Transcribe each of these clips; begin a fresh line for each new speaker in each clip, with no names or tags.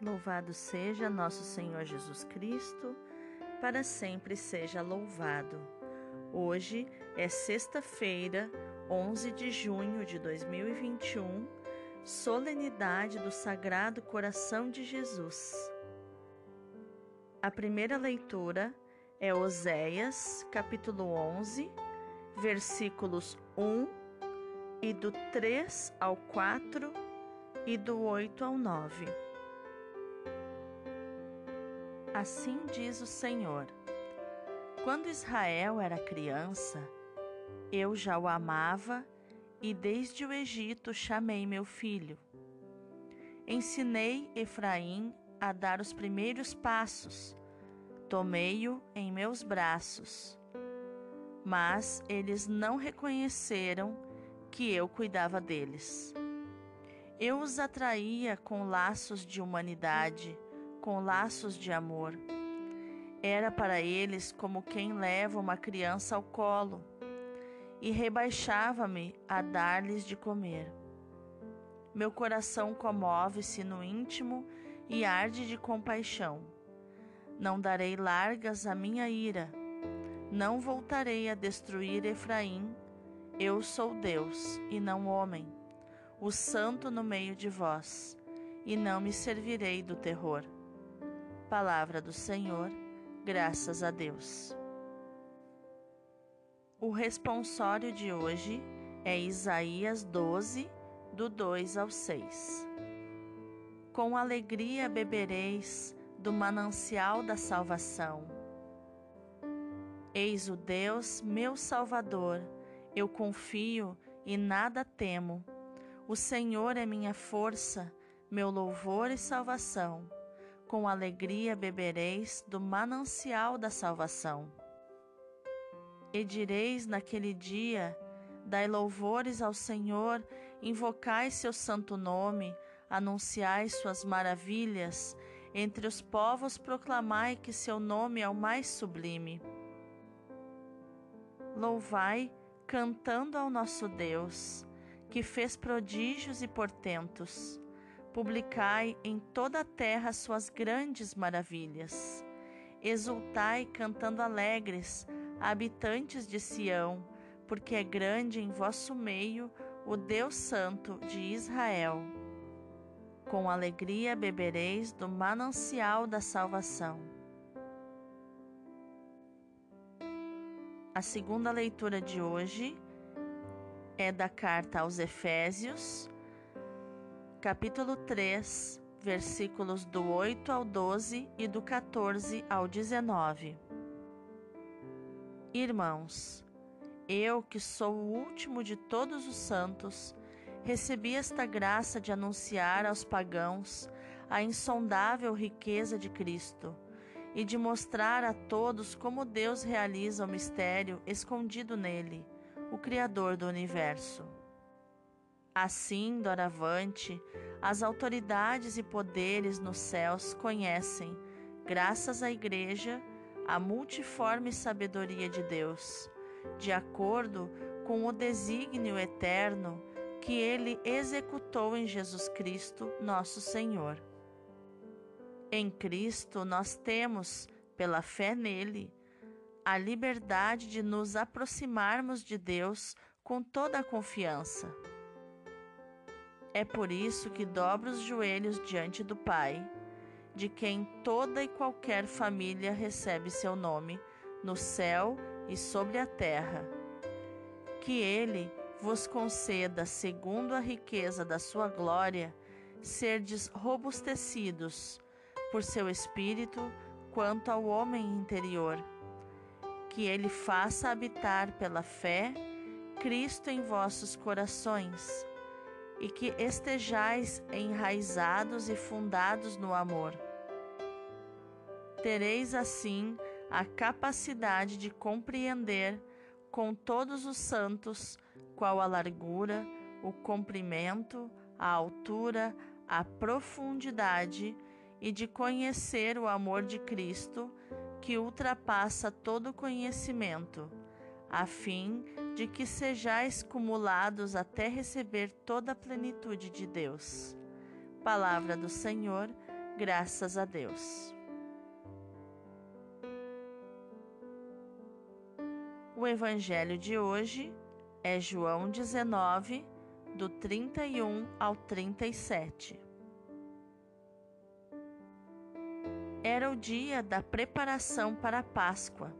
Louvado seja nosso Senhor Jesus Cristo, para sempre seja louvado. Hoje é sexta-feira, 11 de junho de 2021, solenidade do Sagrado Coração de Jesus. A primeira leitura é Oséias, capítulo 11, versículos 1 e do 3 ao 4 e do 8 ao 9. Assim diz o Senhor: Quando Israel era criança, eu já o amava e desde o Egito chamei meu filho. Ensinei Efraim a dar os primeiros passos, tomei-o em meus braços. Mas eles não reconheceram que eu cuidava deles. Eu os atraía com laços de humanidade com laços de amor. Era para eles como quem leva uma criança ao colo, e rebaixava-me a dar-lhes de comer. Meu coração comove-se no íntimo e arde de compaixão. Não darei largas à minha ira, não voltarei a destruir Efraim. Eu sou Deus e não homem, o santo no meio de vós, e não me servirei do terror. Palavra do Senhor, graças a Deus. O responsório de hoje é Isaías 12, do 2 ao 6. Com alegria bebereis do manancial da salvação. Eis o Deus, meu Salvador, eu confio e nada temo. O Senhor é minha força, meu louvor e salvação com alegria bebereis do manancial da salvação. E direis naquele dia: Dai louvores ao Senhor, invocai seu santo nome, anunciai suas maravilhas, entre os povos proclamai que seu nome é o mais sublime. Louvai, cantando ao nosso Deus, que fez prodígios e portentos Publicai em toda a terra suas grandes maravilhas. Exultai cantando alegres, habitantes de Sião, porque é grande em vosso meio o Deus Santo de Israel. Com alegria bebereis do manancial da salvação. A segunda leitura de hoje é da carta aos Efésios, capítulo 3, versículos do 8 ao 12 e do 14 ao 19. Irmãos, eu que sou o último de todos os santos, recebi esta graça de anunciar aos pagãos a insondável riqueza de Cristo e de mostrar a todos como Deus realiza o mistério escondido nele, o Criador do universo. Assim, doravante, as autoridades e poderes nos céus conhecem, graças à Igreja, a multiforme sabedoria de Deus, de acordo com o desígnio eterno que Ele executou em Jesus Cristo, nosso Senhor. Em Cristo, nós temos, pela fé nele, a liberdade de nos aproximarmos de Deus com toda a confiança é por isso que dobro os joelhos diante do Pai, de quem toda e qualquer família recebe seu nome, no céu e sobre a terra. Que Ele vos conceda, segundo a riqueza da sua glória, serdes robustecidos por seu Espírito quanto ao homem interior. Que Ele faça habitar pela fé Cristo em vossos corações e que estejais enraizados e fundados no amor. Tereis assim a capacidade de compreender com todos os santos qual a largura, o comprimento, a altura, a profundidade e de conhecer o amor de Cristo que ultrapassa todo conhecimento a fim de que sejais cumulados até receber toda a plenitude de Deus. Palavra do Senhor, Graças a Deus. O evangelho de hoje é João 19, do 31 ao 37. Era o dia da preparação para a Páscoa.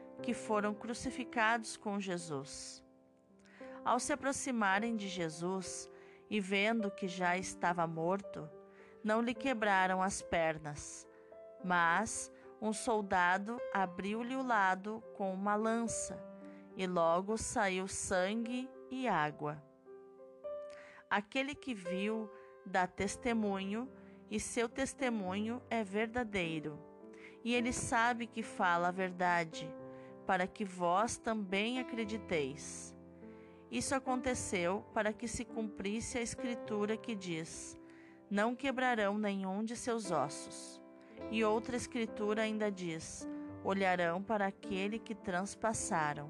que foram crucificados com Jesus. Ao se aproximarem de Jesus e vendo que já estava morto, não lhe quebraram as pernas, mas um soldado abriu-lhe o lado com uma lança, e logo saiu sangue e água. Aquele que viu dá testemunho, e seu testemunho é verdadeiro. E ele sabe que fala a verdade, para que vós também acrediteis. Isso aconteceu para que se cumprisse a escritura que diz: Não quebrarão nenhum de seus ossos. E outra escritura ainda diz: Olharão para aquele que transpassaram.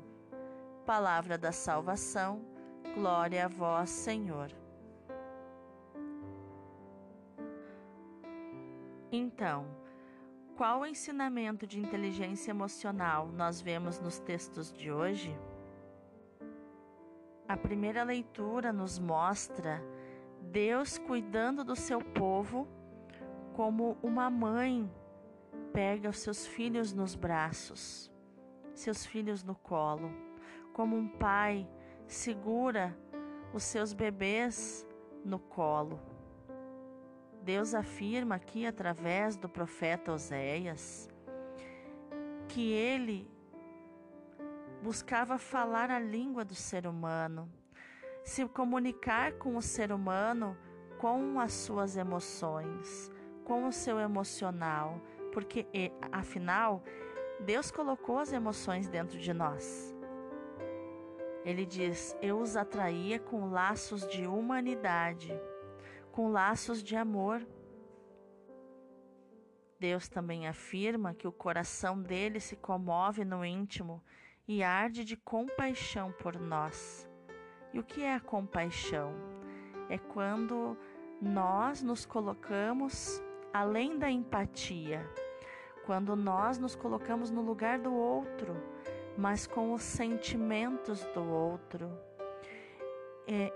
Palavra da salvação, glória a vós, Senhor. Então, qual ensinamento de inteligência emocional nós vemos nos textos de hoje? A primeira leitura nos mostra Deus cuidando do seu povo como uma mãe pega os seus filhos nos braços, seus filhos no colo, como um pai segura os seus bebês no colo. Deus afirma aqui através do profeta Oséias que ele buscava falar a língua do ser humano, se comunicar com o ser humano com as suas emoções, com o seu emocional, porque afinal Deus colocou as emoções dentro de nós. Ele diz: Eu os atraía com laços de humanidade com laços de amor. Deus também afirma que o coração dele se comove no íntimo e arde de compaixão por nós. E o que é a compaixão? É quando nós nos colocamos além da empatia, quando nós nos colocamos no lugar do outro, mas com os sentimentos do outro. É,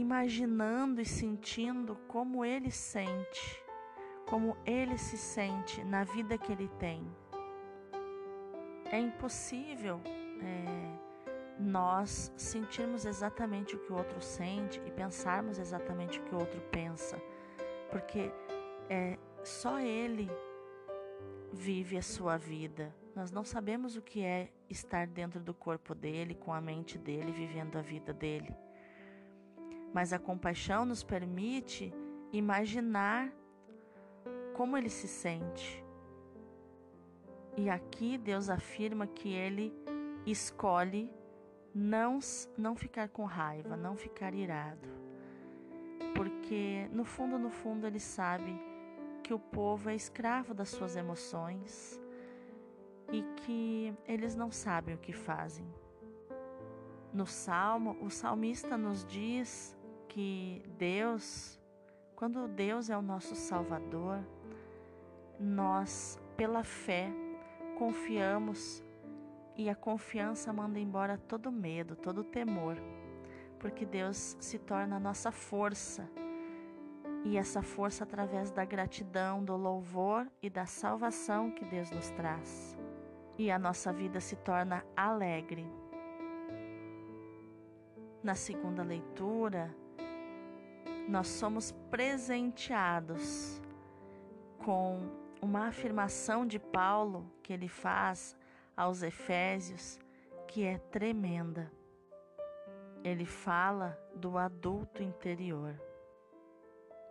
imaginando e sentindo como ele sente, como ele se sente na vida que ele tem. É impossível é, nós sentirmos exatamente o que o outro sente e pensarmos exatamente o que o outro pensa, porque é, só ele vive a sua vida. Nós não sabemos o que é estar dentro do corpo dele, com a mente dele, vivendo a vida dele. Mas a compaixão nos permite imaginar como ele se sente. E aqui Deus afirma que ele escolhe não, não ficar com raiva, não ficar irado. Porque no fundo, no fundo, ele sabe que o povo é escravo das suas emoções e que eles não sabem o que fazem. No salmo, o salmista nos diz que Deus, quando Deus é o nosso Salvador, nós, pela fé, confiamos e a confiança manda embora todo medo, todo temor, porque Deus se torna a nossa força. E essa força através da gratidão, do louvor e da salvação que Deus nos traz. E a nossa vida se torna alegre. Na segunda leitura, nós somos presenteados com uma afirmação de Paulo que ele faz aos Efésios que é tremenda. Ele fala do adulto interior.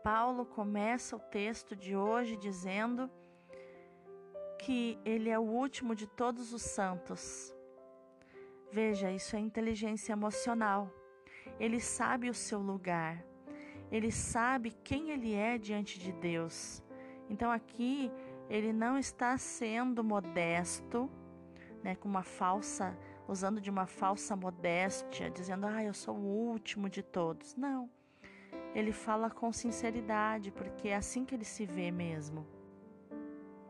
Paulo começa o texto de hoje dizendo que ele é o último de todos os santos. Veja, isso é inteligência emocional. Ele sabe o seu lugar. Ele sabe quem ele é diante de Deus. Então aqui ele não está sendo modesto, né, com uma falsa, usando de uma falsa modéstia, dizendo: "Ah, eu sou o último de todos". Não. Ele fala com sinceridade, porque é assim que ele se vê mesmo.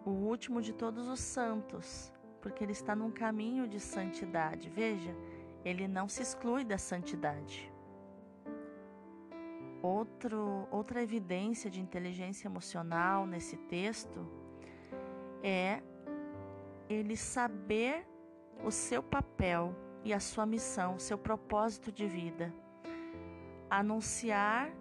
O último de todos os santos, porque ele está num caminho de santidade. Veja, ele não se exclui da santidade. Outro, outra evidência de inteligência emocional nesse texto é ele saber o seu papel e a sua missão, o seu propósito de vida. Anunciar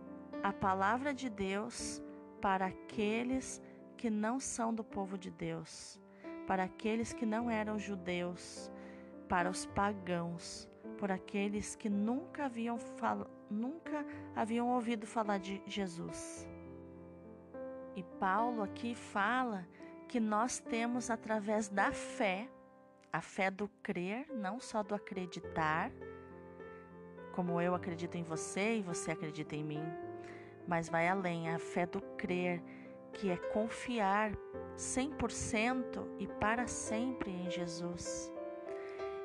a palavra de Deus para aqueles que não são do povo de Deus, para aqueles que não eram judeus, para os pagãos, por aqueles que nunca haviam, nunca haviam ouvido falar de Jesus. E Paulo aqui fala que nós temos através da fé, a fé do crer, não só do acreditar, como eu acredito em você e você acredita em mim, mas vai além, a fé do crer, que é confiar 100% e para sempre em Jesus.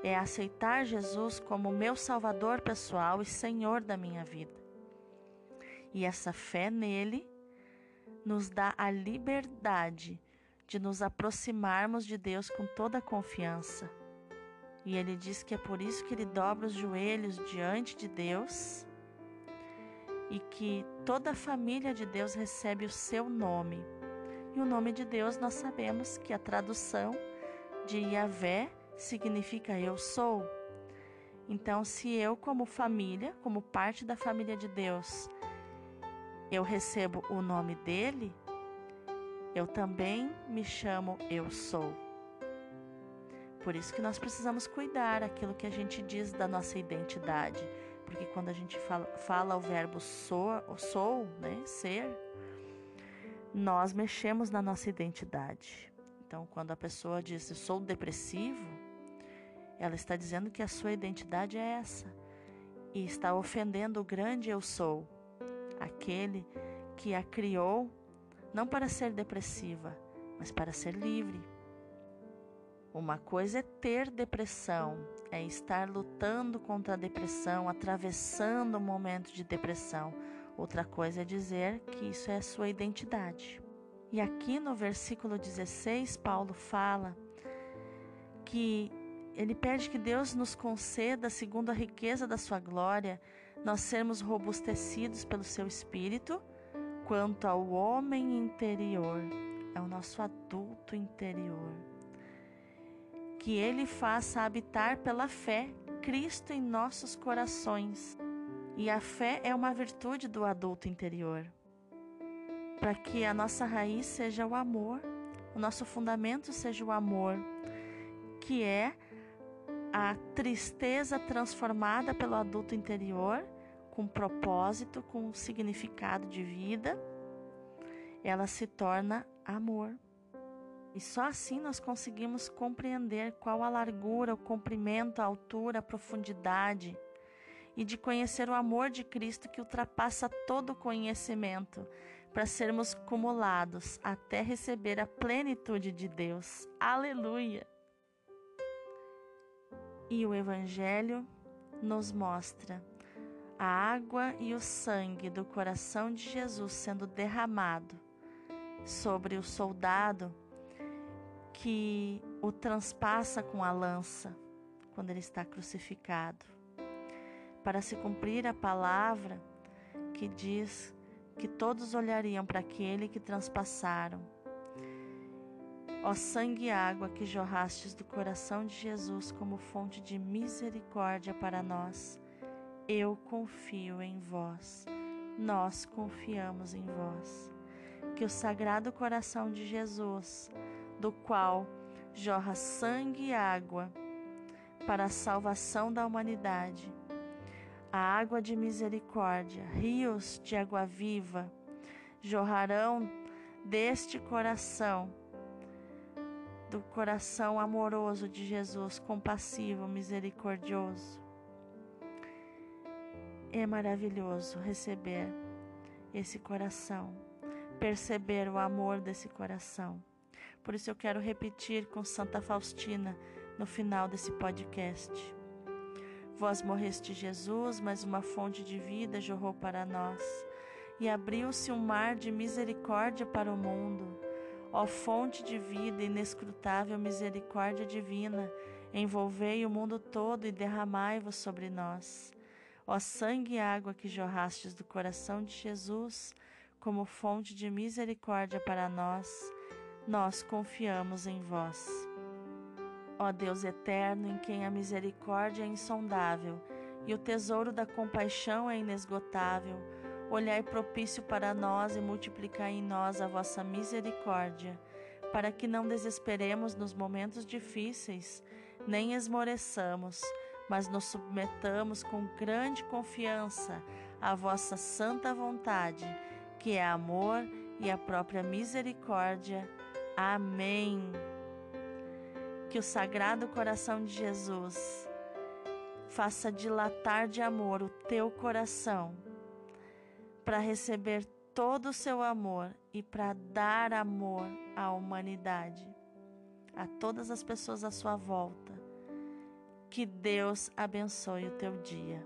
É aceitar Jesus como meu Salvador pessoal e Senhor da minha vida. E essa fé nele nos dá a liberdade de nos aproximarmos de Deus com toda a confiança. E ele diz que é por isso que ele dobra os joelhos diante de Deus e que toda a família de Deus recebe o seu nome. E o nome de Deus nós sabemos que a tradução de Yahvé significa eu sou. Então, se eu, como família, como parte da família de Deus, eu recebo o nome dele, eu também me chamo Eu Sou. Por isso que nós precisamos cuidar aquilo que a gente diz da nossa identidade. Porque quando a gente fala, fala o verbo sou, sou, né, ser, nós mexemos na nossa identidade. Então, quando a pessoa diz sou depressivo, ela está dizendo que a sua identidade é essa e está ofendendo o grande eu sou, aquele que a criou não para ser depressiva, mas para ser livre. Uma coisa é ter depressão, é estar lutando contra a depressão, atravessando um momento de depressão. Outra coisa é dizer que isso é a sua identidade. E aqui no versículo 16, Paulo fala que ele pede que Deus nos conceda, segundo a riqueza da sua glória, nós sermos robustecidos pelo seu espírito quanto ao homem interior, é o nosso adulto interior. Que ele faça habitar pela fé Cristo em nossos corações. E a fé é uma virtude do adulto interior. Para que a nossa raiz seja o amor, o nosso fundamento seja o amor, que é a tristeza transformada pelo adulto interior com propósito, com significado de vida, ela se torna amor. E só assim nós conseguimos compreender qual a largura, o comprimento, a altura, a profundidade e de conhecer o amor de Cristo que ultrapassa todo o conhecimento, para sermos cumulados até receber a plenitude de Deus. Aleluia! E o Evangelho nos mostra a água e o sangue do coração de Jesus sendo derramado sobre o soldado que o transpassa com a lança quando ele está crucificado, para se cumprir a palavra que diz que todos olhariam para aquele que transpassaram. Ó sangue e água que jorrastes do coração de Jesus como fonte de misericórdia para nós eu confio em vós, nós confiamos em vós. Que o Sagrado Coração de Jesus, do qual jorra sangue e água para a salvação da humanidade, a água de misericórdia, rios de água viva, jorrarão deste coração, do coração amoroso de Jesus, compassivo, misericordioso. É maravilhoso receber esse coração, perceber o amor desse coração. Por isso eu quero repetir com Santa Faustina no final desse podcast. Vós morreste Jesus, mas uma fonte de vida jorrou para nós, e abriu-se um mar de misericórdia para o mundo. Ó fonte de vida, inescrutável misericórdia divina, envolvei o mundo todo e derramai-vos sobre nós. Ó sangue e água que jorrastes do coração de Jesus, como fonte de misericórdia para nós, nós confiamos em vós. Ó Deus eterno, em quem a misericórdia é insondável e o tesouro da compaixão é inesgotável, olhai propício para nós e multiplicai em nós a vossa misericórdia, para que não desesperemos nos momentos difíceis, nem esmoreçamos, mas nos submetamos com grande confiança à vossa santa vontade, que é amor e a própria misericórdia. Amém. Que o Sagrado Coração de Jesus faça dilatar de amor o teu coração para receber todo o seu amor e para dar amor à humanidade, a todas as pessoas à sua volta que Deus abençoe o teu dia.